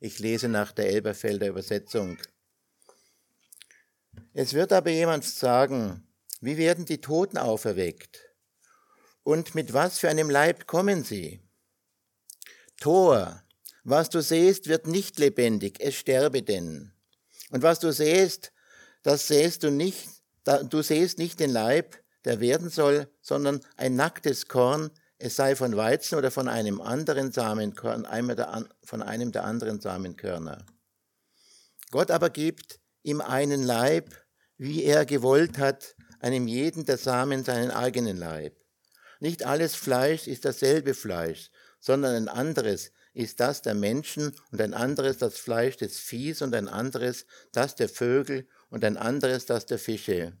Ich lese nach der Elberfelder Übersetzung. Es wird aber jemand sagen, wie werden die Toten auferweckt? Und mit was für einem Leib kommen sie? Tor, was du sehst, wird nicht lebendig, es sterbe denn. Und was du sehst, das sehst du nicht, du sehst nicht den Leib, der werden soll, sondern ein nacktes Korn, es sei von Weizen oder von einem anderen Samenkorn, von einem der anderen Samenkörner. Gott aber gibt ihm einen Leib, wie er gewollt hat, einem jeden der Samen seinen eigenen Leib. Nicht alles Fleisch ist dasselbe Fleisch, sondern ein anderes ist das der Menschen und ein anderes das Fleisch des Viehs und ein anderes das der Vögel und ein anderes das der Fische.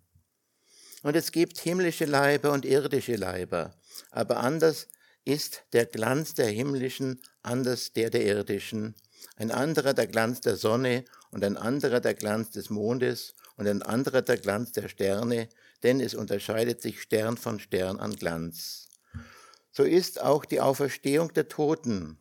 Und es gibt himmlische Leiber und irdische Leiber, aber anders ist der Glanz der himmlischen, anders der der irdischen, ein anderer der Glanz der Sonne und ein anderer der Glanz des Mondes und ein anderer der Glanz der Sterne, denn es unterscheidet sich Stern von Stern an Glanz. So ist auch die Auferstehung der Toten.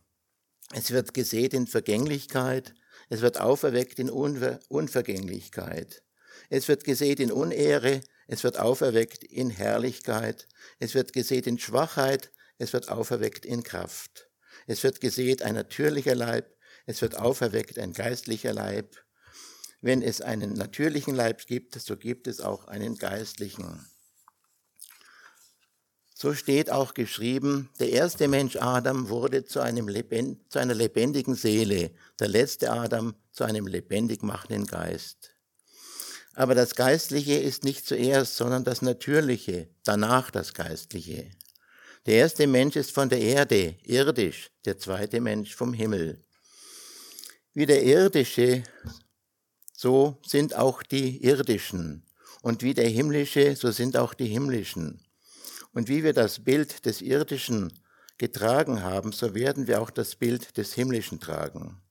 Es wird gesät in Vergänglichkeit, es wird auferweckt in Unver Unvergänglichkeit. Es wird gesät in Unehre, es wird auferweckt in Herrlichkeit. Es wird gesät in Schwachheit, es wird auferweckt in Kraft. Es wird gesät ein natürlicher Leib, es wird auferweckt ein geistlicher Leib. Wenn es einen natürlichen Leib gibt, so gibt es auch einen geistlichen. So steht auch geschrieben, der erste Mensch Adam wurde zu, einem zu einer lebendigen Seele, der letzte Adam zu einem lebendig machenden Geist. Aber das Geistliche ist nicht zuerst, sondern das Natürliche, danach das Geistliche. Der erste Mensch ist von der Erde, irdisch, der zweite Mensch vom Himmel. Wie der irdische, so sind auch die irdischen. Und wie der himmlische, so sind auch die himmlischen. Und wie wir das Bild des Irdischen getragen haben, so werden wir auch das Bild des Himmlischen tragen.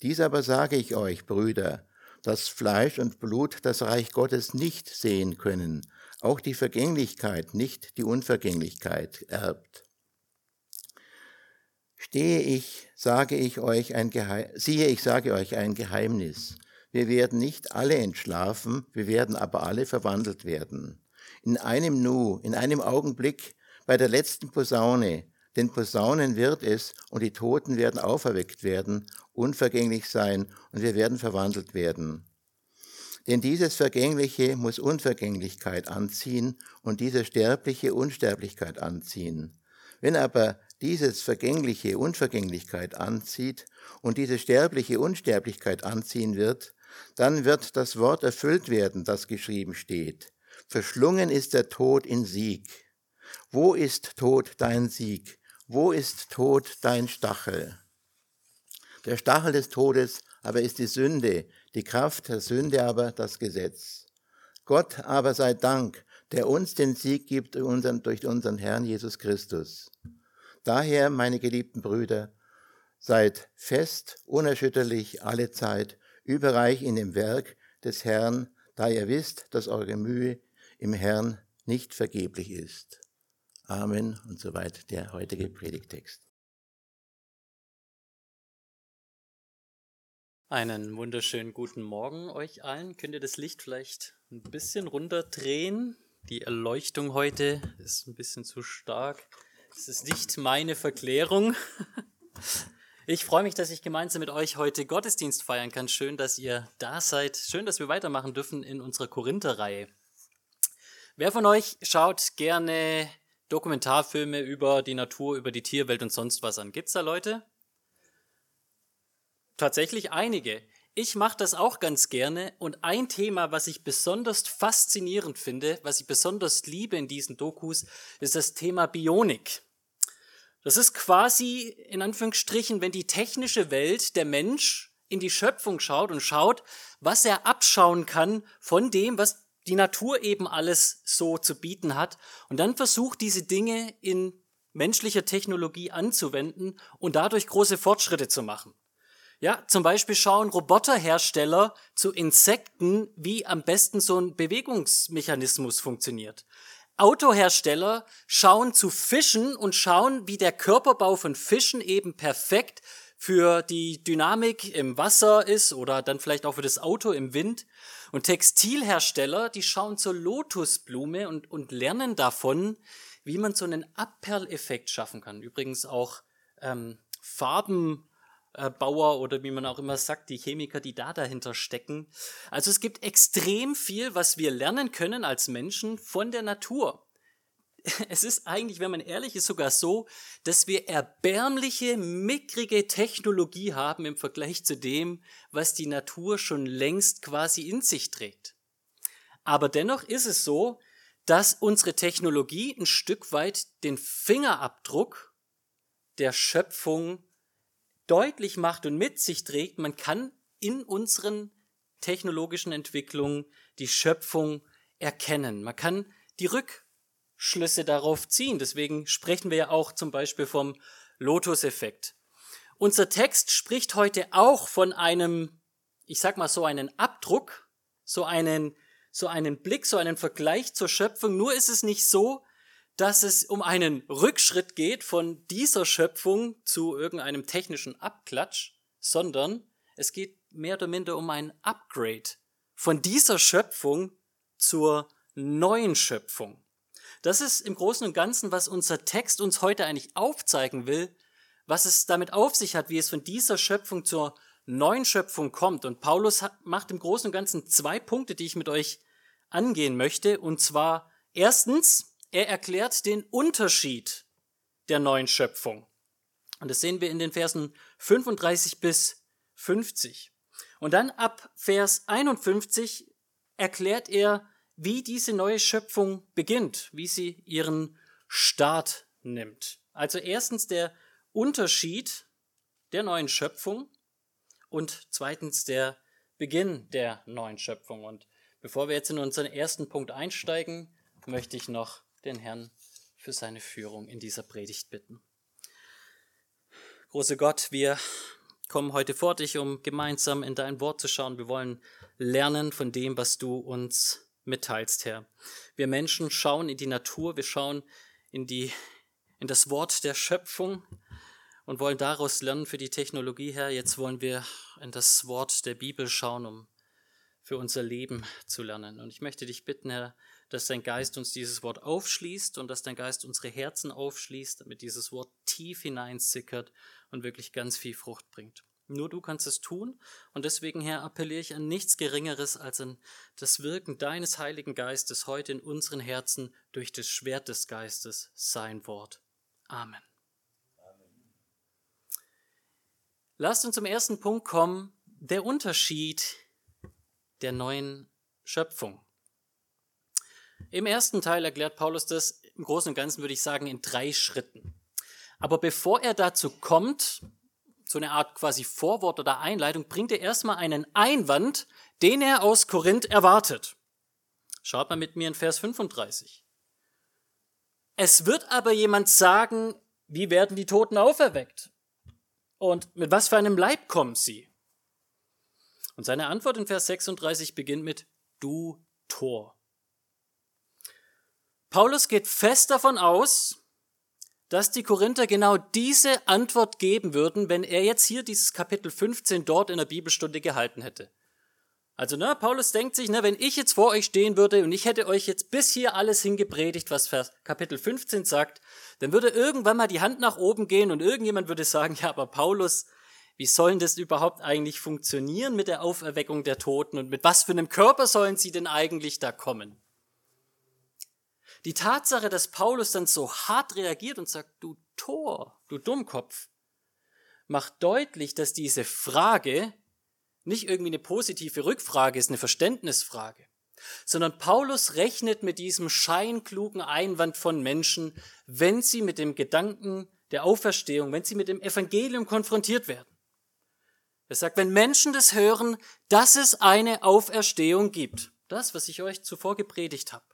Dies aber sage ich euch, Brüder, dass Fleisch und Blut das Reich Gottes nicht sehen können, auch die Vergänglichkeit, nicht die Unvergänglichkeit erbt. Stehe ich, sage ich euch ein Geheim siehe, ich sage euch ein Geheimnis. Wir werden nicht alle entschlafen, wir werden aber alle verwandelt werden in einem Nu, in einem Augenblick, bei der letzten Posaune, denn Posaunen wird es und die Toten werden auferweckt werden, unvergänglich sein und wir werden verwandelt werden. Denn dieses Vergängliche muss Unvergänglichkeit anziehen und dieses Sterbliche Unsterblichkeit anziehen. Wenn aber dieses Vergängliche Unvergänglichkeit anzieht und diese sterbliche Unsterblichkeit anziehen wird, dann wird das Wort erfüllt werden, das geschrieben steht. Verschlungen ist der Tod in Sieg. Wo ist Tod dein Sieg? Wo ist Tod dein Stachel? Der Stachel des Todes aber ist die Sünde, die Kraft der Sünde aber das Gesetz. Gott aber sei Dank, der uns den Sieg gibt durch unseren Herrn Jesus Christus. Daher, meine geliebten Brüder, seid fest, unerschütterlich alle Zeit, überreich in dem Werk des Herrn, da ihr wisst, dass eure Mühe im Herrn nicht vergeblich ist. Amen und soweit der heutige Predigtext. Einen wunderschönen guten Morgen euch allen. Könnt ihr das Licht vielleicht ein bisschen runterdrehen? Die Erleuchtung heute ist ein bisschen zu stark. Es ist nicht meine Verklärung. Ich freue mich, dass ich gemeinsam mit euch heute Gottesdienst feiern kann. Schön, dass ihr da seid. Schön, dass wir weitermachen dürfen in unserer Korinther-Reihe. Wer von euch schaut gerne Dokumentarfilme über die Natur, über die Tierwelt und sonst was an? Gibt's da Leute? Tatsächlich einige. Ich mache das auch ganz gerne und ein Thema, was ich besonders faszinierend finde, was ich besonders liebe in diesen Dokus, ist das Thema Bionik. Das ist quasi in Anführungsstrichen, wenn die technische Welt, der Mensch in die Schöpfung schaut und schaut, was er abschauen kann von dem, was die Natur eben alles so zu bieten hat und dann versucht, diese Dinge in menschlicher Technologie anzuwenden und dadurch große Fortschritte zu machen. Ja, zum Beispiel schauen Roboterhersteller zu Insekten, wie am besten so ein Bewegungsmechanismus funktioniert. Autohersteller schauen zu Fischen und schauen, wie der Körperbau von Fischen eben perfekt für die Dynamik im Wasser ist oder dann vielleicht auch für das Auto im Wind. Und Textilhersteller, die schauen zur Lotusblume und, und lernen davon, wie man so einen Abperleffekt schaffen kann. Übrigens auch ähm, Farbenbauer oder wie man auch immer sagt, die Chemiker, die da dahinter stecken. Also es gibt extrem viel, was wir lernen können als Menschen von der Natur es ist eigentlich, wenn man ehrlich ist, sogar so, dass wir erbärmliche, mickrige Technologie haben im Vergleich zu dem, was die Natur schon längst quasi in sich trägt. Aber dennoch ist es so, dass unsere Technologie ein Stück weit den Fingerabdruck der Schöpfung deutlich macht und mit sich trägt. Man kann in unseren technologischen Entwicklungen die Schöpfung erkennen. Man kann die Rück Schlüsse darauf ziehen. Deswegen sprechen wir ja auch zum Beispiel vom Lotus-Effekt. Unser Text spricht heute auch von einem, ich sag mal so einen Abdruck, so einen, so einen Blick, so einen Vergleich zur Schöpfung. Nur ist es nicht so, dass es um einen Rückschritt geht von dieser Schöpfung zu irgendeinem technischen Abklatsch, sondern es geht mehr oder minder um ein Upgrade von dieser Schöpfung zur neuen Schöpfung. Das ist im Großen und Ganzen, was unser Text uns heute eigentlich aufzeigen will, was es damit auf sich hat, wie es von dieser Schöpfung zur neuen Schöpfung kommt. Und Paulus macht im Großen und Ganzen zwei Punkte, die ich mit euch angehen möchte. Und zwar erstens, er erklärt den Unterschied der neuen Schöpfung. Und das sehen wir in den Versen 35 bis 50. Und dann ab Vers 51 erklärt er wie diese neue Schöpfung beginnt, wie sie ihren Start nimmt. Also erstens der Unterschied der neuen Schöpfung und zweitens der Beginn der neuen Schöpfung. Und bevor wir jetzt in unseren ersten Punkt einsteigen, möchte ich noch den Herrn für seine Führung in dieser Predigt bitten. Große Gott, wir kommen heute vor dich, um gemeinsam in dein Wort zu schauen. Wir wollen lernen von dem, was du uns mitteilst, Herr. Wir Menschen schauen in die Natur, wir schauen in, die, in das Wort der Schöpfung und wollen daraus lernen für die Technologie, Herr. Jetzt wollen wir in das Wort der Bibel schauen, um für unser Leben zu lernen. Und ich möchte dich bitten, Herr, dass dein Geist uns dieses Wort aufschließt und dass dein Geist unsere Herzen aufschließt, damit dieses Wort tief hineinsickert und wirklich ganz viel Frucht bringt. Nur du kannst es tun. Und deswegen, Herr, appelliere ich an nichts Geringeres als an das Wirken deines Heiligen Geistes heute in unseren Herzen durch das Schwert des Geistes, sein Wort. Amen. Amen. Lasst uns zum ersten Punkt kommen, der Unterschied der neuen Schöpfung. Im ersten Teil erklärt Paulus das im Großen und Ganzen, würde ich sagen, in drei Schritten. Aber bevor er dazu kommt, so eine Art quasi Vorwort oder Einleitung, bringt er erstmal einen Einwand, den er aus Korinth erwartet. Schaut mal mit mir in Vers 35. Es wird aber jemand sagen, wie werden die Toten auferweckt? Und mit was für einem Leib kommen sie? Und seine Antwort in Vers 36 beginnt mit Du Tor. Paulus geht fest davon aus, dass die Korinther genau diese Antwort geben würden, wenn er jetzt hier dieses Kapitel 15 dort in der Bibelstunde gehalten hätte. Also, ne, Paulus denkt sich, ne, wenn ich jetzt vor euch stehen würde und ich hätte euch jetzt bis hier alles hingepredigt, was Vers Kapitel 15 sagt, dann würde irgendwann mal die Hand nach oben gehen und irgendjemand würde sagen, ja, aber Paulus, wie sollen das überhaupt eigentlich funktionieren mit der Auferweckung der Toten und mit was für einem Körper sollen sie denn eigentlich da kommen? Die Tatsache, dass Paulus dann so hart reagiert und sagt, du Tor, du Dummkopf, macht deutlich, dass diese Frage nicht irgendwie eine positive Rückfrage ist, eine Verständnisfrage, sondern Paulus rechnet mit diesem scheinklugen Einwand von Menschen, wenn sie mit dem Gedanken der Auferstehung, wenn sie mit dem Evangelium konfrontiert werden. Er sagt, wenn Menschen das hören, dass es eine Auferstehung gibt, das, was ich euch zuvor gepredigt habe,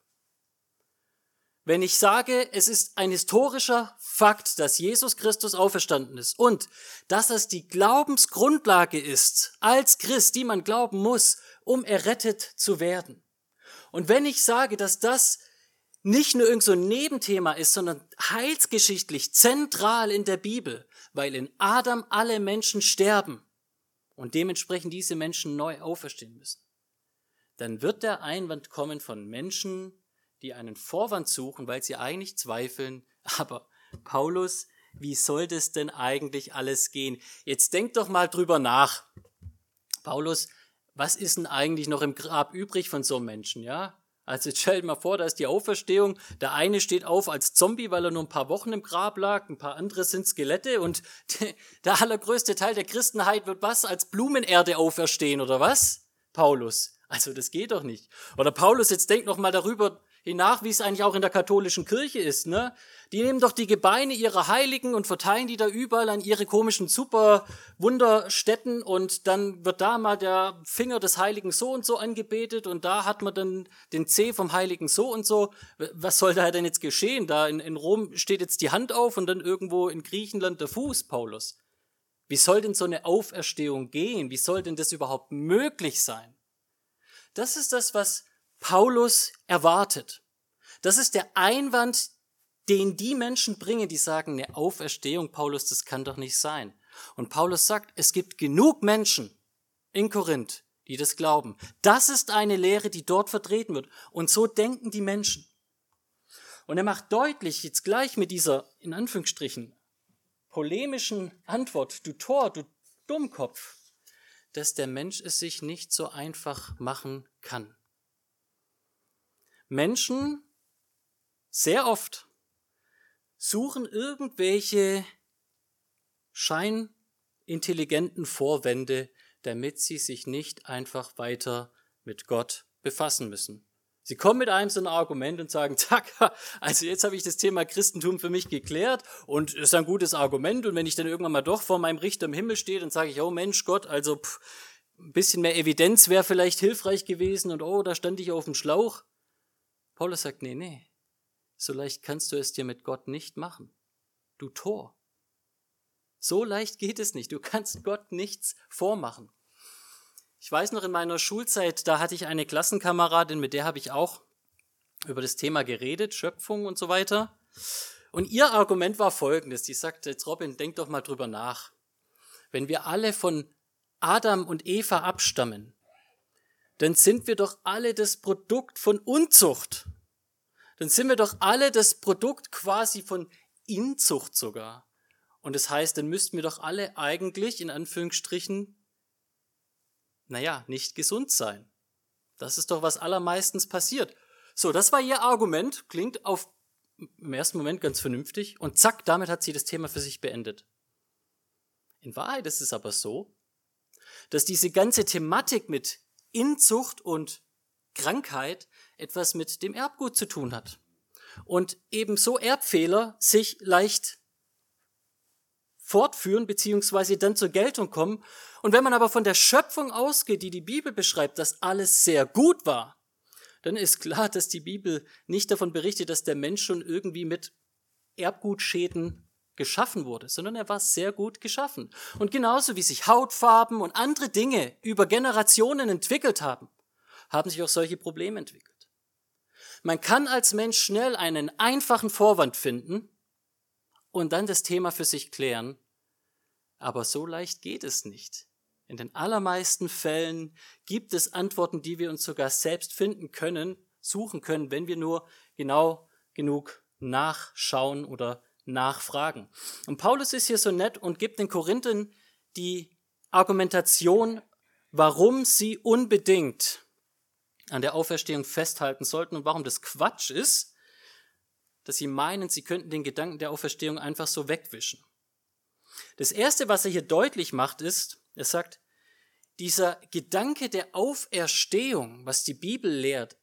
wenn ich sage, es ist ein historischer Fakt, dass Jesus Christus auferstanden ist und dass es die Glaubensgrundlage ist, als Christ, die man glauben muss, um errettet zu werden. Und wenn ich sage, dass das nicht nur irgend so ein Nebenthema ist, sondern heilsgeschichtlich zentral in der Bibel, weil in Adam alle Menschen sterben und dementsprechend diese Menschen neu auferstehen müssen, dann wird der Einwand kommen von Menschen, die einen Vorwand suchen, weil sie eigentlich zweifeln, aber Paulus, wie soll das denn eigentlich alles gehen? Jetzt denkt doch mal drüber nach. Paulus, was ist denn eigentlich noch im Grab übrig von so einem Menschen, ja? Also jetzt stellt mal vor, da ist die Auferstehung. Der eine steht auf als Zombie, weil er nur ein paar Wochen im Grab lag. Ein paar andere sind Skelette. Und der allergrößte Teil der Christenheit wird was? Als Blumenerde auferstehen, oder was? Paulus. Also das geht doch nicht. Oder Paulus, jetzt denkt noch mal darüber nach, wie es eigentlich auch in der katholischen Kirche ist. Ne? Die nehmen doch die Gebeine ihrer Heiligen und verteilen die da überall an ihre komischen super Wunderstätten und dann wird da mal der Finger des Heiligen so und so angebetet und da hat man dann den C vom Heiligen so und so. Was soll da denn jetzt geschehen? Da in, in Rom steht jetzt die Hand auf und dann irgendwo in Griechenland der Fuß, Paulus. Wie soll denn so eine Auferstehung gehen? Wie soll denn das überhaupt möglich sein? Das ist das, was Paulus erwartet. Das ist der Einwand, den die Menschen bringen, die sagen, eine Auferstehung, Paulus, das kann doch nicht sein. Und Paulus sagt, es gibt genug Menschen in Korinth, die das glauben. Das ist eine Lehre, die dort vertreten wird. Und so denken die Menschen. Und er macht deutlich, jetzt gleich mit dieser, in Anführungsstrichen, polemischen Antwort, du Tor, du Dummkopf, dass der Mensch es sich nicht so einfach machen kann. Menschen sehr oft suchen irgendwelche scheinintelligenten Vorwände, damit sie sich nicht einfach weiter mit Gott befassen müssen. Sie kommen mit einem so ein Argument und sagen, zack, also jetzt habe ich das Thema Christentum für mich geklärt und ist ein gutes Argument und wenn ich dann irgendwann mal doch vor meinem Richter im Himmel stehe, dann sage ich, oh Mensch, Gott, also pff, ein bisschen mehr Evidenz wäre vielleicht hilfreich gewesen und oh, da stand ich auf dem Schlauch. Paulus sagt, nee, nee, so leicht kannst du es dir mit Gott nicht machen. Du Tor. So leicht geht es nicht. Du kannst Gott nichts vormachen. Ich weiß noch in meiner Schulzeit, da hatte ich eine Klassenkameradin, mit der habe ich auch über das Thema geredet, Schöpfung und so weiter. Und ihr Argument war folgendes. Die sagte, jetzt Robin, denk doch mal drüber nach. Wenn wir alle von Adam und Eva abstammen, dann sind wir doch alle das Produkt von Unzucht. Dann sind wir doch alle das Produkt quasi von Inzucht sogar. Und das heißt, dann müssten wir doch alle eigentlich in Anführungsstrichen, naja, nicht gesund sein. Das ist doch was allermeistens passiert. So, das war ihr Argument, klingt auf im ersten Moment ganz vernünftig und zack, damit hat sie das Thema für sich beendet. In Wahrheit ist es aber so, dass diese ganze Thematik mit Inzucht und Krankheit etwas mit dem Erbgut zu tun hat. Und ebenso Erbfehler sich leicht fortführen beziehungsweise dann zur Geltung kommen. Und wenn man aber von der Schöpfung ausgeht, die die Bibel beschreibt, dass alles sehr gut war, dann ist klar, dass die Bibel nicht davon berichtet, dass der Mensch schon irgendwie mit Erbgutschäden geschaffen wurde, sondern er war sehr gut geschaffen. Und genauso wie sich Hautfarben und andere Dinge über Generationen entwickelt haben, haben sich auch solche Probleme entwickelt. Man kann als Mensch schnell einen einfachen Vorwand finden und dann das Thema für sich klären, aber so leicht geht es nicht. In den allermeisten Fällen gibt es Antworten, die wir uns sogar selbst finden können, suchen können, wenn wir nur genau genug nachschauen oder nachfragen. Und Paulus ist hier so nett und gibt den Korinthern die Argumentation, warum sie unbedingt an der Auferstehung festhalten sollten und warum das Quatsch ist, dass sie meinen, sie könnten den Gedanken der Auferstehung einfach so wegwischen. Das Erste, was er hier deutlich macht, ist, er sagt, dieser Gedanke der Auferstehung, was die Bibel lehrt,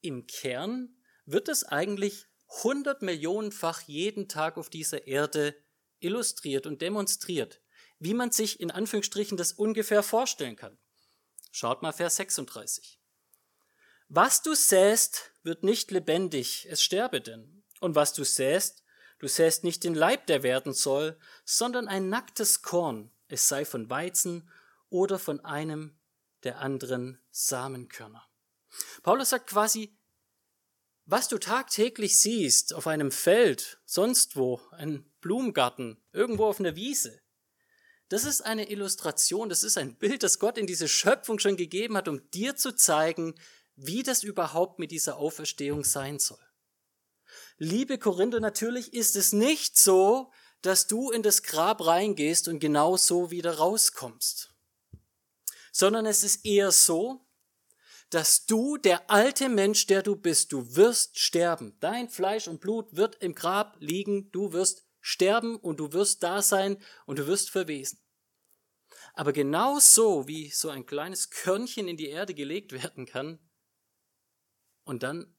im Kern wird es eigentlich 100 Millionenfach jeden Tag auf dieser Erde illustriert und demonstriert, wie man sich in Anführungsstrichen das ungefähr vorstellen kann. Schaut mal Vers 36. Was du säst, wird nicht lebendig, es sterbe denn. Und was du säst, du säst nicht den Leib, der werden soll, sondern ein nacktes Korn, es sei von Weizen oder von einem der anderen Samenkörner. Paulus sagt quasi, was du tagtäglich siehst auf einem Feld, sonst wo, ein Blumengarten, irgendwo auf einer Wiese, das ist eine Illustration, das ist ein Bild, das Gott in diese Schöpfung schon gegeben hat, um dir zu zeigen, wie das überhaupt mit dieser Auferstehung sein soll. Liebe Korinther, natürlich ist es nicht so, dass du in das Grab reingehst und genau so wieder rauskommst, sondern es ist eher so, dass du, der alte Mensch, der du bist, du wirst sterben. Dein Fleisch und Blut wird im Grab liegen, du wirst sterben und du wirst da sein und du wirst verwesen. Aber genau so, wie so ein kleines Körnchen in die Erde gelegt werden kann und dann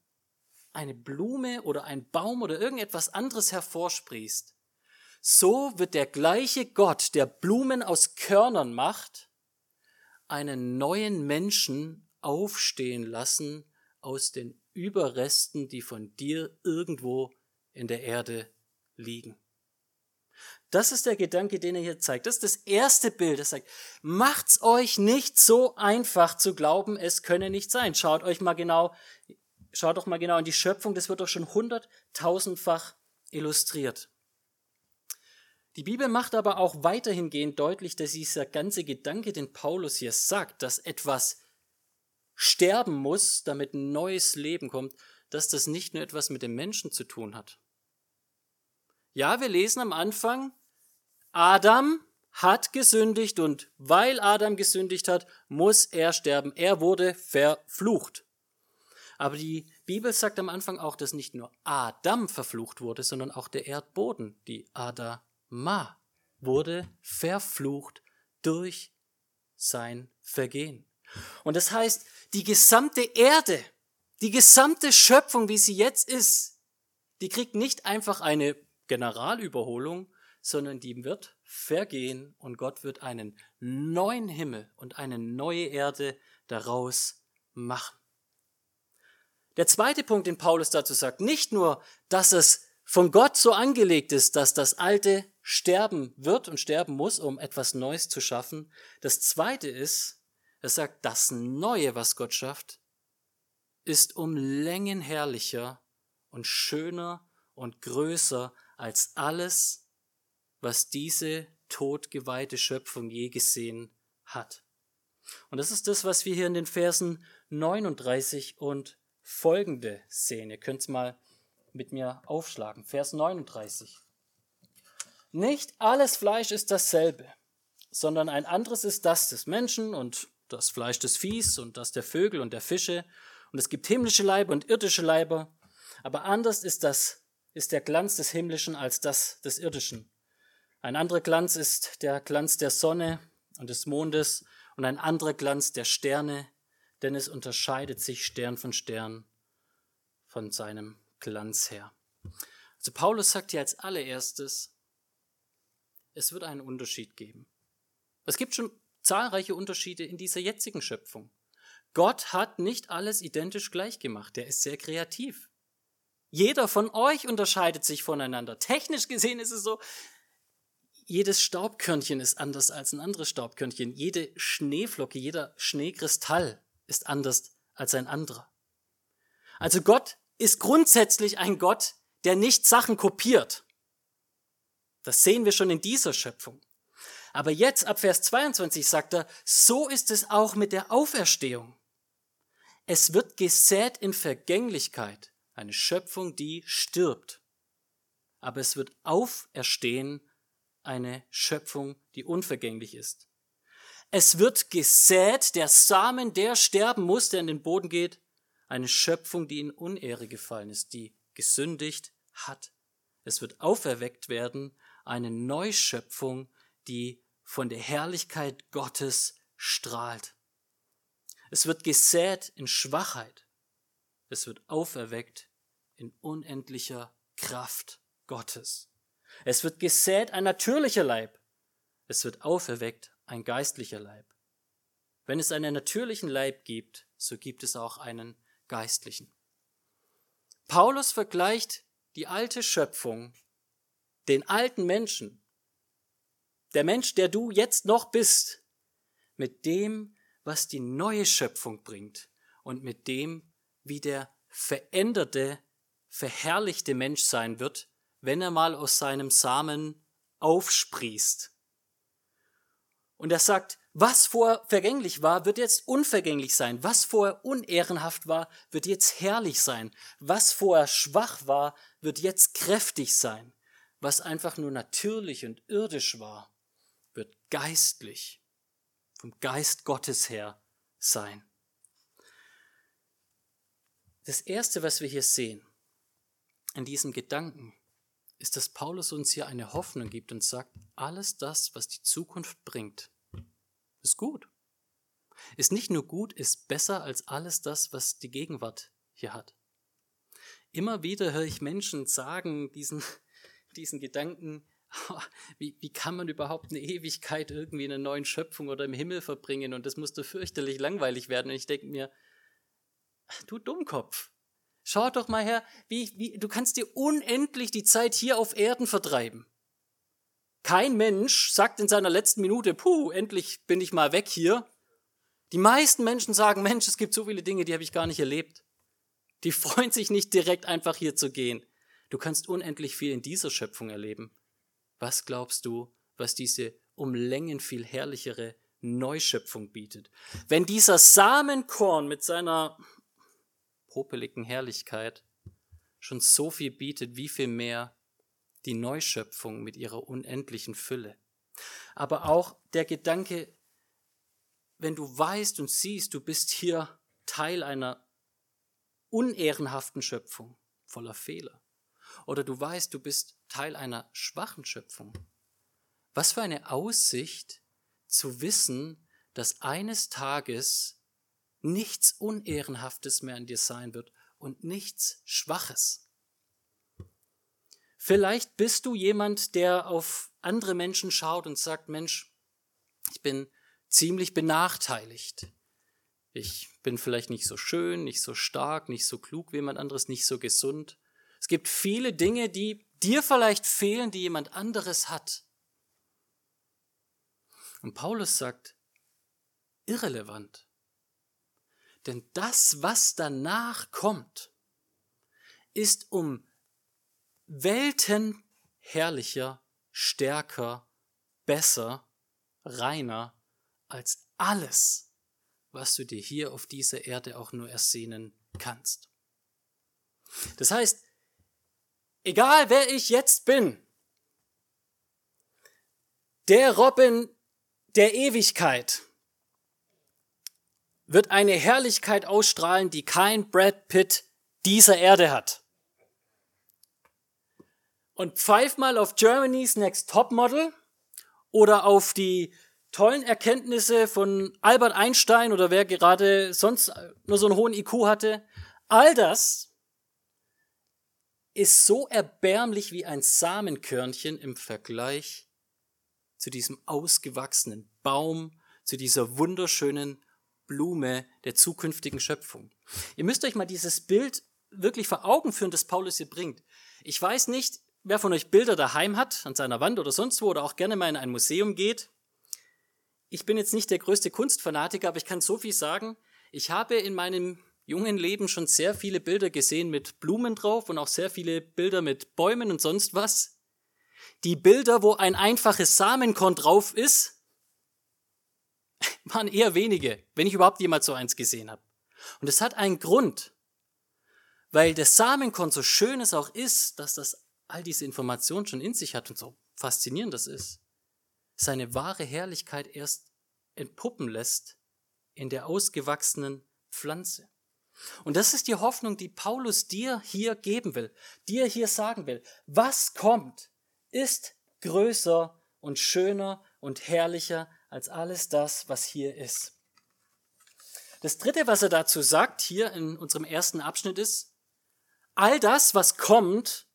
eine Blume oder ein Baum oder irgendetwas anderes hervorsprießt, so wird der gleiche Gott, der Blumen aus Körnern macht, einen neuen Menschen aufstehen lassen aus den Überresten, die von dir irgendwo in der Erde liegen. Das ist der Gedanke, den er hier zeigt. Das ist das erste Bild. Er sagt, macht's euch nicht so einfach zu glauben, es könne nicht sein. Schaut euch mal genau, schaut doch mal genau in die Schöpfung. Das wird doch schon hunderttausendfach illustriert. Die Bibel macht aber auch weiterhin gehend deutlich, dass dieser ganze Gedanke, den Paulus hier sagt, dass etwas sterben muss, damit ein neues Leben kommt, dass das nicht nur etwas mit dem Menschen zu tun hat. Ja, wir lesen am Anfang, Adam hat gesündigt und weil Adam gesündigt hat, muss er sterben. Er wurde verflucht. Aber die Bibel sagt am Anfang auch, dass nicht nur Adam verflucht wurde, sondern auch der Erdboden, die Adama, wurde verflucht durch sein Vergehen. Und das heißt, die gesamte Erde, die gesamte Schöpfung, wie sie jetzt ist, die kriegt nicht einfach eine Generalüberholung, sondern die wird vergehen und Gott wird einen neuen Himmel und eine neue Erde daraus machen. Der zweite Punkt, den Paulus dazu sagt, nicht nur, dass es von Gott so angelegt ist, dass das Alte sterben wird und sterben muss, um etwas Neues zu schaffen. Das zweite ist, er sagt, das Neue, was Gott schafft, ist um Längen herrlicher und schöner und größer als alles, was diese todgeweihte Schöpfung je gesehen hat. Und das ist das, was wir hier in den Versen 39 und folgende sehen. Ihr könnt es mal mit mir aufschlagen. Vers 39. Nicht alles Fleisch ist dasselbe, sondern ein anderes ist das des Menschen und das Fleisch des Viehs und das der Vögel und der Fische. Und es gibt himmlische Leiber und irdische Leiber. Aber anders ist das, ist der Glanz des Himmlischen als das des Irdischen. Ein anderer Glanz ist der Glanz der Sonne und des Mondes und ein anderer Glanz der Sterne, denn es unterscheidet sich Stern von Stern von seinem Glanz her. Also Paulus sagt hier als allererstes, es wird einen Unterschied geben. Es gibt schon zahlreiche Unterschiede in dieser jetzigen Schöpfung. Gott hat nicht alles identisch gleich gemacht. Er ist sehr kreativ. Jeder von euch unterscheidet sich voneinander. Technisch gesehen ist es so, jedes Staubkörnchen ist anders als ein anderes Staubkörnchen. Jede Schneeflocke, jeder Schneekristall ist anders als ein anderer. Also Gott ist grundsätzlich ein Gott, der nicht Sachen kopiert. Das sehen wir schon in dieser Schöpfung. Aber jetzt ab Vers 22 sagt er, so ist es auch mit der Auferstehung. Es wird gesät in Vergänglichkeit, eine Schöpfung, die stirbt. Aber es wird auferstehen eine Schöpfung, die unvergänglich ist. Es wird gesät, der Samen, der sterben muss, der in den Boden geht, eine Schöpfung, die in Unehre gefallen ist, die gesündigt hat. Es wird auferweckt werden, eine Neuschöpfung, die von der Herrlichkeit Gottes strahlt. Es wird gesät in Schwachheit. Es wird auferweckt in unendlicher Kraft Gottes. Es wird gesät ein natürlicher Leib. Es wird auferweckt ein geistlicher Leib. Wenn es einen natürlichen Leib gibt, so gibt es auch einen geistlichen. Paulus vergleicht die alte Schöpfung, den alten Menschen, der Mensch, der du jetzt noch bist, mit dem, was die neue Schöpfung bringt und mit dem, wie der veränderte, verherrlichte Mensch sein wird, wenn er mal aus seinem Samen aufsprießt. Und er sagt, was vorher vergänglich war, wird jetzt unvergänglich sein. Was vorher unehrenhaft war, wird jetzt herrlich sein. Was vorher schwach war, wird jetzt kräftig sein. Was einfach nur natürlich und irdisch war, wird geistlich, vom Geist Gottes her sein. Das Erste, was wir hier sehen, in diesem Gedanken, ist, dass Paulus uns hier eine Hoffnung gibt und sagt, alles das, was die Zukunft bringt, ist gut. Ist nicht nur gut, ist besser als alles das, was die Gegenwart hier hat. Immer wieder höre ich Menschen sagen, diesen, diesen Gedanken, wie, wie kann man überhaupt eine Ewigkeit irgendwie in einer neuen Schöpfung oder im Himmel verbringen und das muss doch fürchterlich langweilig werden. Und ich denke mir, du Dummkopf, schau doch mal her, wie, wie, du kannst dir unendlich die Zeit hier auf Erden vertreiben. Kein Mensch sagt in seiner letzten Minute, puh, endlich bin ich mal weg hier. Die meisten Menschen sagen, Mensch, es gibt so viele Dinge, die habe ich gar nicht erlebt. Die freuen sich nicht direkt einfach hier zu gehen. Du kannst unendlich viel in dieser Schöpfung erleben. Was glaubst du, was diese um Längen viel herrlichere Neuschöpfung bietet? Wenn dieser Samenkorn mit seiner popeligen Herrlichkeit schon so viel bietet, wie viel mehr die Neuschöpfung mit ihrer unendlichen Fülle. Aber auch der Gedanke, wenn du weißt und siehst, du bist hier Teil einer unehrenhaften Schöpfung voller Fehler. Oder du weißt, du bist Teil einer schwachen Schöpfung. Was für eine Aussicht zu wissen, dass eines Tages nichts Unehrenhaftes mehr an dir sein wird und nichts Schwaches. Vielleicht bist du jemand, der auf andere Menschen schaut und sagt, Mensch, ich bin ziemlich benachteiligt. Ich bin vielleicht nicht so schön, nicht so stark, nicht so klug wie jemand anderes, nicht so gesund. Es gibt viele Dinge, die dir vielleicht fehlen, die jemand anderes hat. Und Paulus sagt, irrelevant. Denn das, was danach kommt, ist um Welten herrlicher, stärker, besser, reiner als alles, was du dir hier auf dieser Erde auch nur ersehnen kannst. Das heißt, egal wer ich jetzt bin, der Robin der Ewigkeit wird eine Herrlichkeit ausstrahlen, die kein Brad Pitt dieser Erde hat und pfeif mal auf Germany's Next Top Model oder auf die tollen Erkenntnisse von Albert Einstein oder wer gerade sonst nur so einen hohen IQ hatte. All das ist so erbärmlich wie ein Samenkörnchen im Vergleich zu diesem ausgewachsenen Baum, zu dieser wunderschönen Blume der zukünftigen Schöpfung. Ihr müsst euch mal dieses Bild wirklich vor Augen führen, das Paulus hier bringt. Ich weiß nicht, wer von euch Bilder daheim hat, an seiner Wand oder sonst wo, oder auch gerne mal in ein Museum geht, ich bin jetzt nicht der größte Kunstfanatiker, aber ich kann so viel sagen. Ich habe in meinem jungen Leben schon sehr viele Bilder gesehen mit Blumen drauf und auch sehr viele Bilder mit Bäumen und sonst was. Die Bilder, wo ein einfaches Samenkorn drauf ist, waren eher wenige, wenn ich überhaupt jemals so eins gesehen habe. Und es hat einen Grund, weil das Samenkorn so schön es auch ist, dass das all diese Informationen schon in sich hat und so faszinierend das ist, seine wahre Herrlichkeit erst entpuppen lässt in der ausgewachsenen Pflanze. Und das ist die Hoffnung, die Paulus dir hier geben will, dir hier sagen will. Was kommt, ist größer und schöner und herrlicher als alles das, was hier ist. Das dritte, was er dazu sagt, hier in unserem ersten Abschnitt ist, all das, was kommt,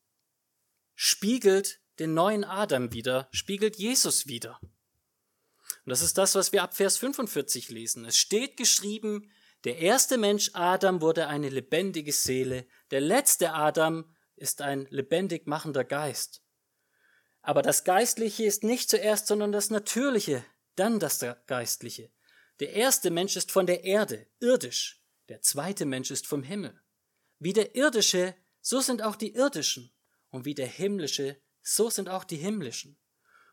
spiegelt den neuen Adam wieder, spiegelt Jesus wieder. Und das ist das, was wir ab Vers 45 lesen. Es steht geschrieben, der erste Mensch Adam wurde eine lebendige Seele, der letzte Adam ist ein lebendig machender Geist. Aber das Geistliche ist nicht zuerst, sondern das Natürliche, dann das Geistliche. Der erste Mensch ist von der Erde, irdisch, der zweite Mensch ist vom Himmel. Wie der irdische, so sind auch die irdischen. Und wie der himmlische, so sind auch die himmlischen.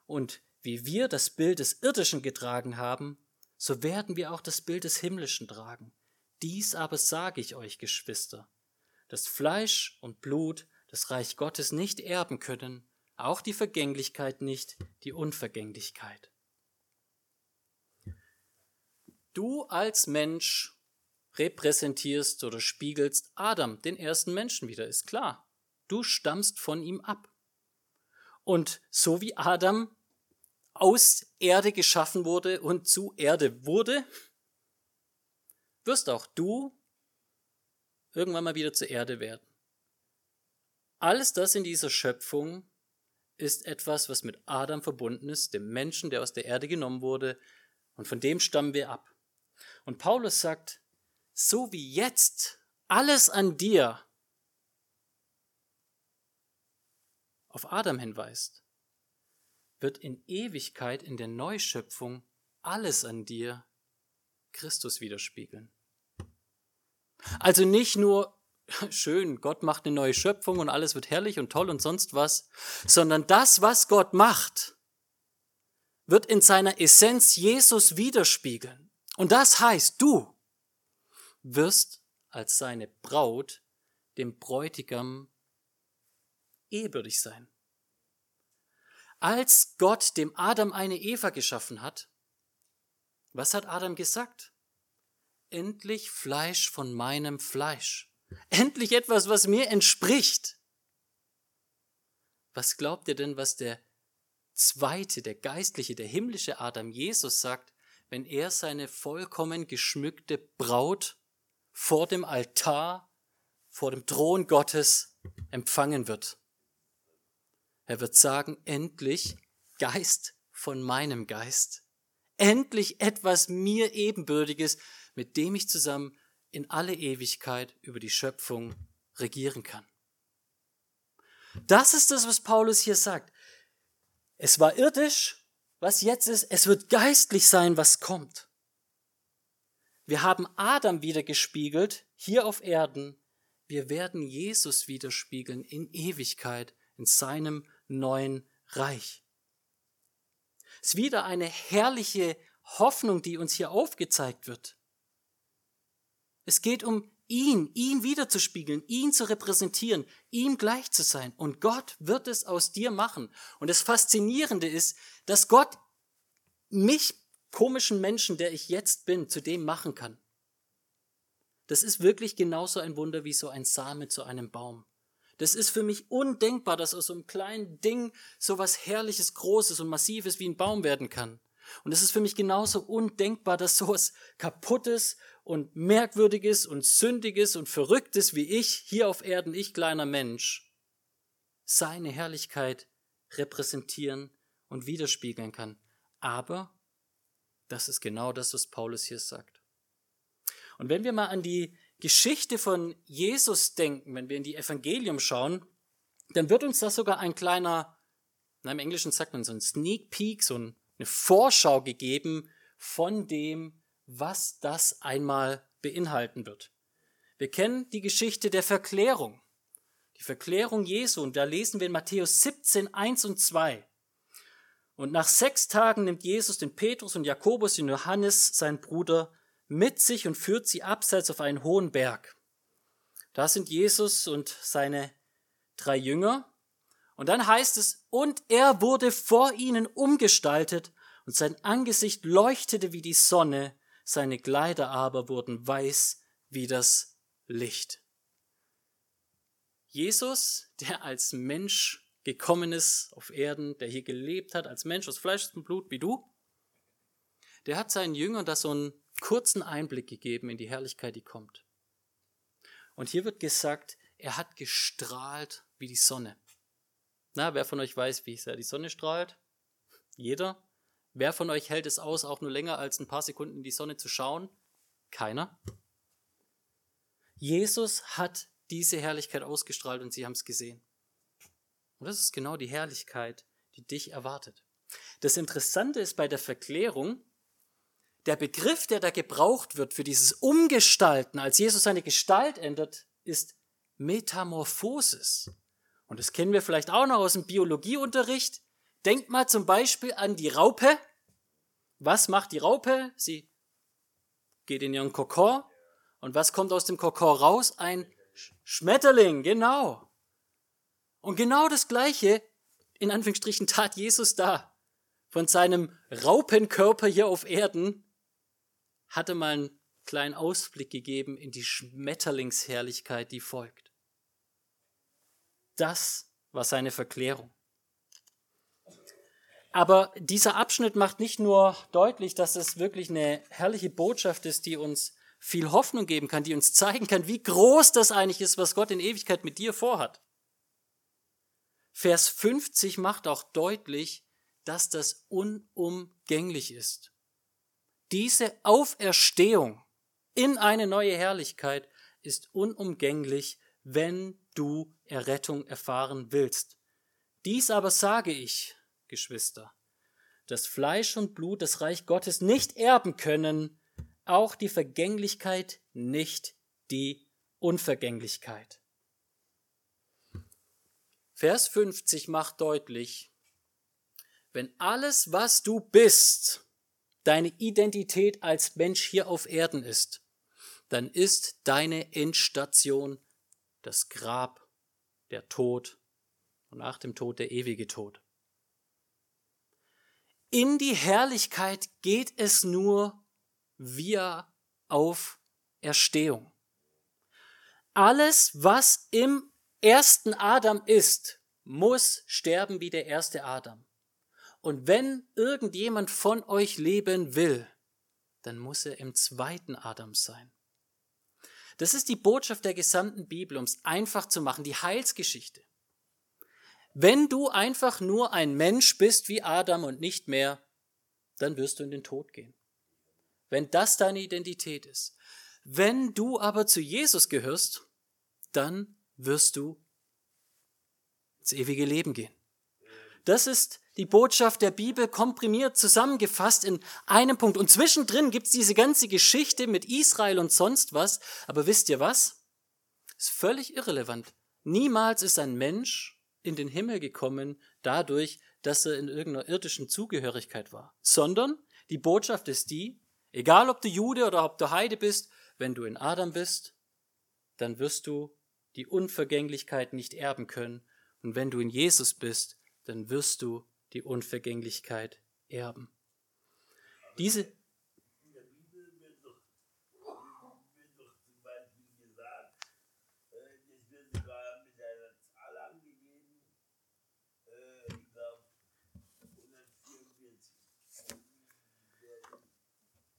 Und wie wir das Bild des irdischen getragen haben, so werden wir auch das Bild des himmlischen tragen. Dies aber sage ich euch, Geschwister, dass Fleisch und Blut das Reich Gottes nicht erben können, auch die Vergänglichkeit nicht, die Unvergänglichkeit. Du als Mensch repräsentierst oder spiegelst Adam, den ersten Menschen wieder, ist klar. Du stammst von ihm ab. Und so wie Adam aus Erde geschaffen wurde und zu Erde wurde, wirst auch du irgendwann mal wieder zur Erde werden. Alles das in dieser Schöpfung ist etwas, was mit Adam verbunden ist, dem Menschen, der aus der Erde genommen wurde, und von dem stammen wir ab. Und Paulus sagt, so wie jetzt alles an dir auf Adam hinweist, wird in Ewigkeit in der Neuschöpfung alles an dir Christus widerspiegeln. Also nicht nur schön, Gott macht eine neue Schöpfung und alles wird herrlich und toll und sonst was, sondern das, was Gott macht, wird in seiner Essenz Jesus widerspiegeln. Und das heißt, du wirst als seine Braut dem Bräutigam eherbürtig sein. Als Gott dem Adam eine Eva geschaffen hat, was hat Adam gesagt? Endlich Fleisch von meinem Fleisch. Endlich etwas, was mir entspricht. Was glaubt ihr denn, was der zweite, der geistliche, der himmlische Adam Jesus sagt, wenn er seine vollkommen geschmückte Braut vor dem Altar, vor dem Thron Gottes empfangen wird? Er wird sagen, endlich Geist von meinem Geist. Endlich etwas mir ebenbürtiges, mit dem ich zusammen in alle Ewigkeit über die Schöpfung regieren kann. Das ist das, was Paulus hier sagt. Es war irdisch, was jetzt ist, es wird geistlich sein, was kommt. Wir haben Adam wieder gespiegelt, hier auf Erden. Wir werden Jesus widerspiegeln in Ewigkeit, in seinem neuen Reich. Es ist wieder eine herrliche Hoffnung, die uns hier aufgezeigt wird. Es geht um ihn, ihn wiederzuspiegeln, ihn zu repräsentieren, ihm gleich zu sein. Und Gott wird es aus dir machen. Und das Faszinierende ist, dass Gott mich, komischen Menschen, der ich jetzt bin, zu dem machen kann. Das ist wirklich genauso ein Wunder wie so ein Same zu einem Baum. Das ist für mich undenkbar, dass aus so einem kleinen Ding so was Herrliches, Großes und Massives wie ein Baum werden kann. Und es ist für mich genauso undenkbar, dass sowas Kaputtes und Merkwürdiges und Sündiges und Verrücktes wie ich hier auf Erden, ich kleiner Mensch, seine Herrlichkeit repräsentieren und widerspiegeln kann. Aber das ist genau das, was Paulus hier sagt. Und wenn wir mal an die Geschichte von Jesus denken, wenn wir in die Evangelium schauen, dann wird uns das sogar ein kleiner, na, im Englischen sagt man so ein Sneak Peek, so eine Vorschau gegeben von dem, was das einmal beinhalten wird. Wir kennen die Geschichte der Verklärung. Die Verklärung Jesu, und da lesen wir in Matthäus 17, 1 und 2. Und nach sechs Tagen nimmt Jesus den Petrus und Jakobus und Johannes, sein Bruder, mit sich und führt sie abseits auf einen hohen Berg. Da sind Jesus und seine drei Jünger. Und dann heißt es, und er wurde vor ihnen umgestaltet und sein Angesicht leuchtete wie die Sonne, seine Kleider aber wurden weiß wie das Licht. Jesus, der als Mensch gekommen ist auf Erden, der hier gelebt hat, als Mensch aus Fleisch und Blut wie du, der hat seinen Jüngern da so einen kurzen Einblick gegeben in die Herrlichkeit, die kommt. Und hier wird gesagt, er hat gestrahlt wie die Sonne. Na, wer von euch weiß, wie sehr die Sonne strahlt? Jeder? Wer von euch hält es aus, auch nur länger als ein paar Sekunden in die Sonne zu schauen? Keiner. Jesus hat diese Herrlichkeit ausgestrahlt und sie haben es gesehen. Und das ist genau die Herrlichkeit, die dich erwartet. Das Interessante ist bei der Verklärung, der Begriff, der da gebraucht wird für dieses Umgestalten, als Jesus seine Gestalt ändert, ist Metamorphosis. Und das kennen wir vielleicht auch noch aus dem Biologieunterricht. Denkt mal zum Beispiel an die Raupe. Was macht die Raupe? Sie geht in ihren Kokon. Und was kommt aus dem Kokon raus? Ein Schmetterling, genau. Und genau das Gleiche, in Anführungsstrichen, tat Jesus da. Von seinem Raupenkörper hier auf Erden hatte mal einen kleinen Ausblick gegeben in die Schmetterlingsherrlichkeit, die folgt. Das war seine Verklärung. Aber dieser Abschnitt macht nicht nur deutlich, dass es wirklich eine herrliche Botschaft ist, die uns viel Hoffnung geben kann, die uns zeigen kann, wie groß das eigentlich ist, was Gott in Ewigkeit mit dir vorhat. Vers 50 macht auch deutlich, dass das unumgänglich ist. Diese Auferstehung in eine neue Herrlichkeit ist unumgänglich, wenn du Errettung erfahren willst. Dies aber sage ich, Geschwister, dass Fleisch und Blut das Reich Gottes nicht erben können, auch die Vergänglichkeit nicht die Unvergänglichkeit. Vers 50 macht deutlich, wenn alles, was du bist, deine Identität als Mensch hier auf Erden ist, dann ist deine Endstation das Grab, der Tod und nach dem Tod der ewige Tod. In die Herrlichkeit geht es nur via Auferstehung. Alles, was im ersten Adam ist, muss sterben wie der erste Adam. Und wenn irgendjemand von euch leben will, dann muss er im zweiten Adam sein. Das ist die Botschaft der gesamten Bibel, um es einfach zu machen, die Heilsgeschichte. Wenn du einfach nur ein Mensch bist wie Adam und nicht mehr, dann wirst du in den Tod gehen. Wenn das deine Identität ist. Wenn du aber zu Jesus gehörst, dann wirst du ins ewige Leben gehen. Das ist die Botschaft der Bibel komprimiert zusammengefasst in einem Punkt. Und zwischendrin gibt's diese ganze Geschichte mit Israel und sonst was. Aber wisst ihr was? Ist völlig irrelevant. Niemals ist ein Mensch in den Himmel gekommen dadurch, dass er in irgendeiner irdischen Zugehörigkeit war. Sondern die Botschaft ist die, egal ob du Jude oder ob du Heide bist, wenn du in Adam bist, dann wirst du die Unvergänglichkeit nicht erben können. Und wenn du in Jesus bist, dann wirst du die Unvergänglichkeit erben. Diese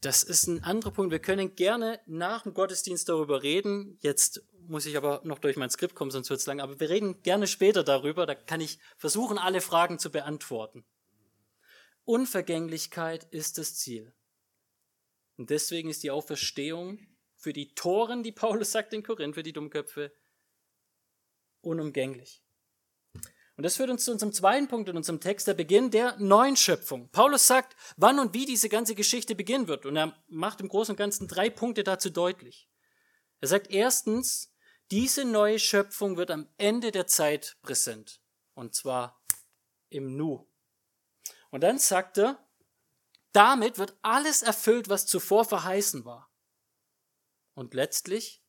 Das ist ein anderer Punkt. Wir können gerne nach dem Gottesdienst darüber reden. Jetzt muss ich aber noch durch mein Skript kommen, sonst wird es lang. Aber wir reden gerne später darüber. Da kann ich versuchen, alle Fragen zu beantworten. Unvergänglichkeit ist das Ziel. Und deswegen ist die Auferstehung für die Toren, die Paulus sagt in Korinth, für die Dummköpfe, unumgänglich. Und das führt uns zu unserem zweiten Punkt in unserem Text, der Beginn der neuen Schöpfung. Paulus sagt, wann und wie diese ganze Geschichte beginnen wird. Und er macht im Großen und Ganzen drei Punkte dazu deutlich. Er sagt erstens, diese neue Schöpfung wird am Ende der Zeit präsent. Und zwar im Nu. Und dann sagt er, damit wird alles erfüllt, was zuvor verheißen war. Und letztlich,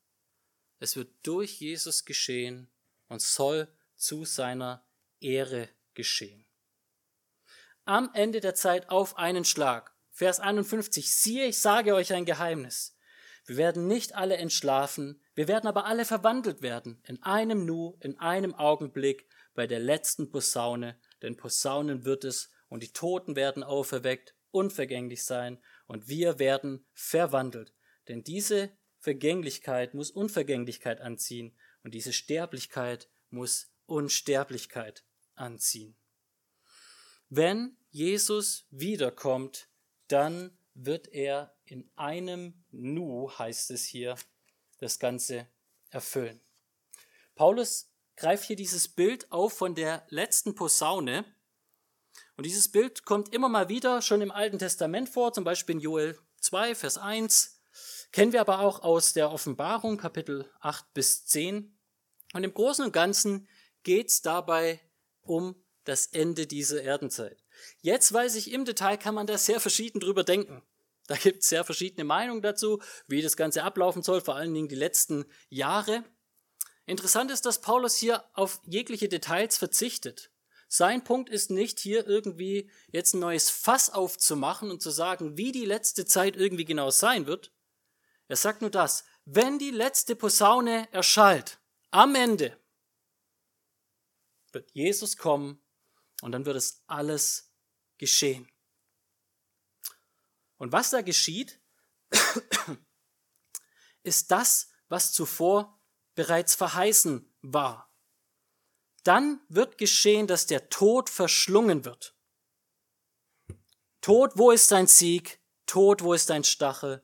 es wird durch Jesus geschehen und soll zu seiner Ehre geschehen. Am Ende der Zeit auf einen Schlag. Vers 51. Siehe, ich sage euch ein Geheimnis. Wir werden nicht alle entschlafen, wir werden aber alle verwandelt werden, in einem Nu, in einem Augenblick, bei der letzten Posaune, denn Posaunen wird es, und die Toten werden auferweckt, unvergänglich sein, und wir werden verwandelt. Denn diese Vergänglichkeit muss Unvergänglichkeit anziehen, und diese Sterblichkeit muss Unsterblichkeit anziehen. Wenn Jesus wiederkommt, dann wird er in einem Nu, heißt es hier, das Ganze erfüllen. Paulus greift hier dieses Bild auf von der letzten Posaune. Und dieses Bild kommt immer mal wieder schon im Alten Testament vor, zum Beispiel in Joel 2, Vers 1. Kennen wir aber auch aus der Offenbarung, Kapitel 8 bis 10. Und im Großen und Ganzen geht es dabei um das Ende dieser Erdenzeit. Jetzt weiß ich, im Detail kann man da sehr verschieden drüber denken. Da gibt es sehr verschiedene Meinungen dazu, wie das Ganze ablaufen soll, vor allen Dingen die letzten Jahre. Interessant ist, dass Paulus hier auf jegliche Details verzichtet. Sein Punkt ist nicht hier irgendwie jetzt ein neues Fass aufzumachen und zu sagen, wie die letzte Zeit irgendwie genau sein wird. Er sagt nur das, wenn die letzte Posaune erschallt, am Ende, wird Jesus kommen und dann wird es alles geschehen. Und was da geschieht, ist das, was zuvor bereits verheißen war. Dann wird geschehen, dass der Tod verschlungen wird. Tod, wo ist dein Sieg? Tod, wo ist dein Stachel?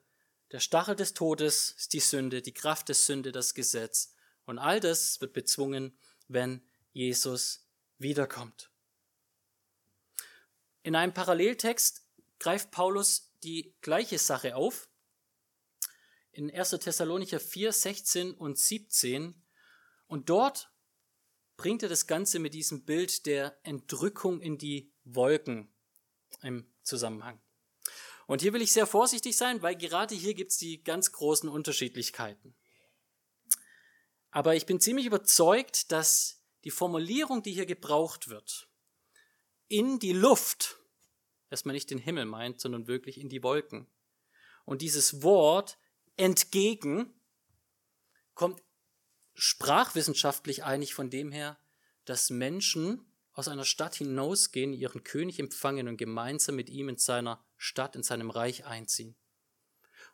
Der Stachel des Todes ist die Sünde, die Kraft des Sünde, das Gesetz. Und all das wird bezwungen, wenn Jesus wiederkommt. In einem Paralleltext greift Paulus die gleiche Sache auf. In 1. Thessalonicher 4, 16 und 17. Und dort bringt er das Ganze mit diesem Bild der Entrückung in die Wolken im Zusammenhang. Und hier will ich sehr vorsichtig sein, weil gerade hier gibt es die ganz großen Unterschiedlichkeiten. Aber ich bin ziemlich überzeugt, dass die Formulierung, die hier gebraucht wird, in die Luft, dass man nicht den Himmel meint, sondern wirklich in die Wolken. Und dieses Wort entgegen kommt sprachwissenschaftlich eigentlich von dem her, dass Menschen aus einer Stadt hinausgehen, ihren König empfangen und gemeinsam mit ihm in seiner Stadt, in seinem Reich einziehen.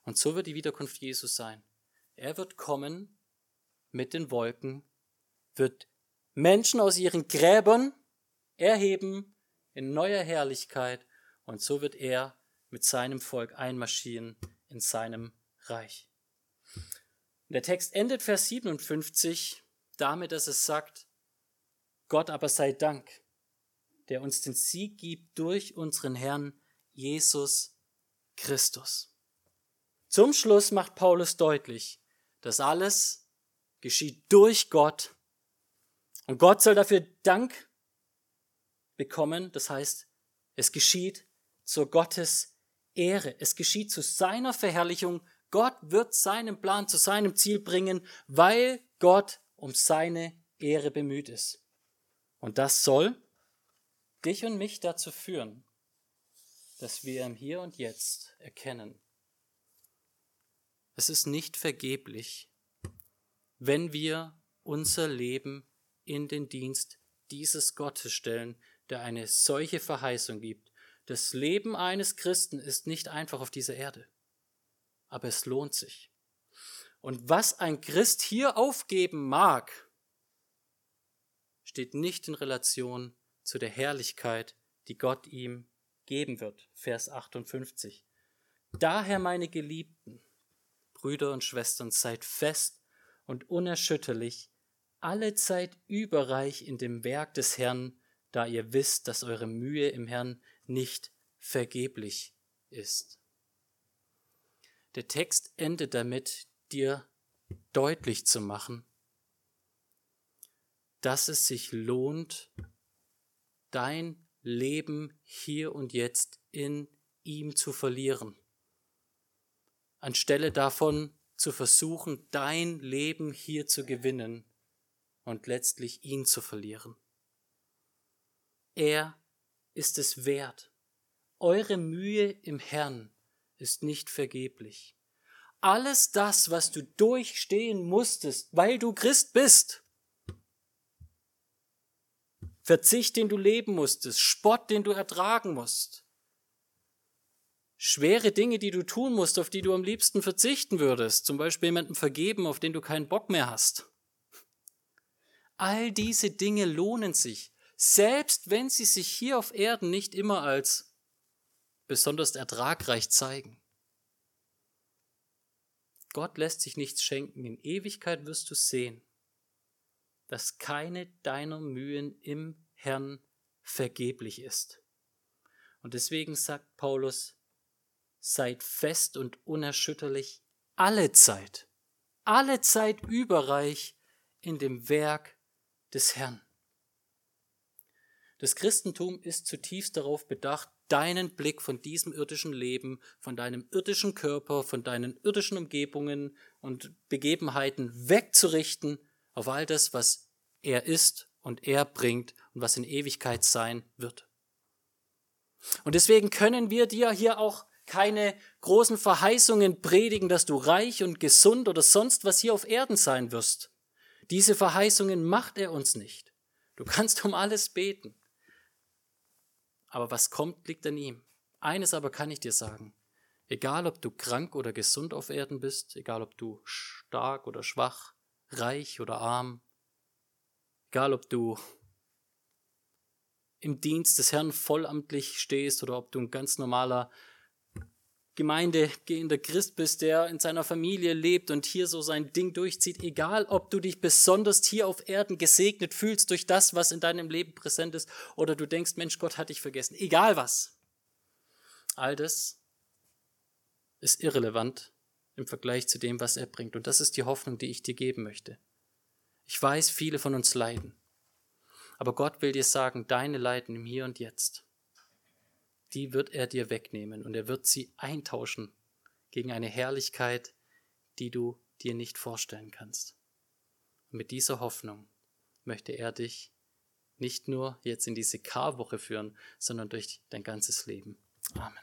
Und so wird die Wiederkunft Jesus sein. Er wird kommen mit den Wolken, wird Menschen aus ihren Gräbern erheben in neuer Herrlichkeit und so wird er mit seinem Volk einmarschieren in seinem Reich. Der Text endet Vers 57 damit, dass es sagt, Gott aber sei Dank, der uns den Sieg gibt durch unseren Herrn Jesus Christus. Zum Schluss macht Paulus deutlich, dass alles geschieht durch Gott und Gott soll dafür Dank bekommen. Das heißt, es geschieht zur Gottes Ehre. Es geschieht zu seiner Verherrlichung. Gott wird seinen Plan zu seinem Ziel bringen, weil Gott um seine Ehre bemüht ist. Und das soll dich und mich dazu führen, dass wir im Hier und Jetzt erkennen, es ist nicht vergeblich, wenn wir unser Leben in den Dienst dieses Gottes stellen, der eine solche Verheißung gibt. Das Leben eines Christen ist nicht einfach auf dieser Erde, aber es lohnt sich. Und was ein Christ hier aufgeben mag, steht nicht in Relation zu der Herrlichkeit, die Gott ihm geben wird. Vers 58. Daher, meine Geliebten, Brüder und Schwestern, seid fest und unerschütterlich, alle Zeit überreich in dem Werk des Herrn, da ihr wisst, dass eure Mühe im Herrn nicht vergeblich ist. Der Text endet damit, dir deutlich zu machen, dass es sich lohnt, dein Leben hier und jetzt in ihm zu verlieren, anstelle davon zu versuchen, dein Leben hier zu gewinnen und letztlich ihn zu verlieren. Er ist es wert. Eure Mühe im Herrn ist nicht vergeblich. Alles das, was du durchstehen musstest, weil du Christ bist, Verzicht, den du leben musstest, Spott, den du ertragen musst, schwere Dinge, die du tun musst, auf die du am liebsten verzichten würdest, zum Beispiel jemandem vergeben, auf den du keinen Bock mehr hast. All diese Dinge lohnen sich, selbst wenn sie sich hier auf Erden nicht immer als besonders ertragreich zeigen. Gott lässt sich nichts schenken. In Ewigkeit wirst du sehen, dass keine deiner Mühen im Herrn vergeblich ist. Und deswegen sagt Paulus, seid fest und unerschütterlich alle Zeit, alle Zeit überreich in dem Werk des Herrn. Das Christentum ist zutiefst darauf bedacht, deinen Blick von diesem irdischen Leben, von deinem irdischen Körper, von deinen irdischen Umgebungen und Begebenheiten wegzurichten auf all das, was er ist und er bringt und was in Ewigkeit sein wird. Und deswegen können wir dir hier auch keine großen Verheißungen predigen, dass du reich und gesund oder sonst was hier auf Erden sein wirst. Diese Verheißungen macht er uns nicht. Du kannst um alles beten. Aber was kommt, liegt an ihm. Eines aber kann ich dir sagen. Egal ob du krank oder gesund auf Erden bist, egal ob du stark oder schwach, reich oder arm, egal ob du im Dienst des Herrn vollamtlich stehst oder ob du ein ganz normaler gemeindegehender Christ bist, der in seiner Familie lebt und hier so sein Ding durchzieht, egal ob du dich besonders hier auf Erden gesegnet fühlst durch das, was in deinem Leben präsent ist, oder du denkst, Mensch, Gott hat dich vergessen, egal was. All das ist irrelevant im Vergleich zu dem, was er bringt. Und das ist die Hoffnung, die ich dir geben möchte. Ich weiß, viele von uns leiden. Aber Gott will dir sagen, deine Leiden im Hier und Jetzt die wird er dir wegnehmen und er wird sie eintauschen gegen eine Herrlichkeit, die du dir nicht vorstellen kannst. Und mit dieser Hoffnung möchte er dich nicht nur jetzt in diese Karwoche führen, sondern durch dein ganzes Leben. Amen.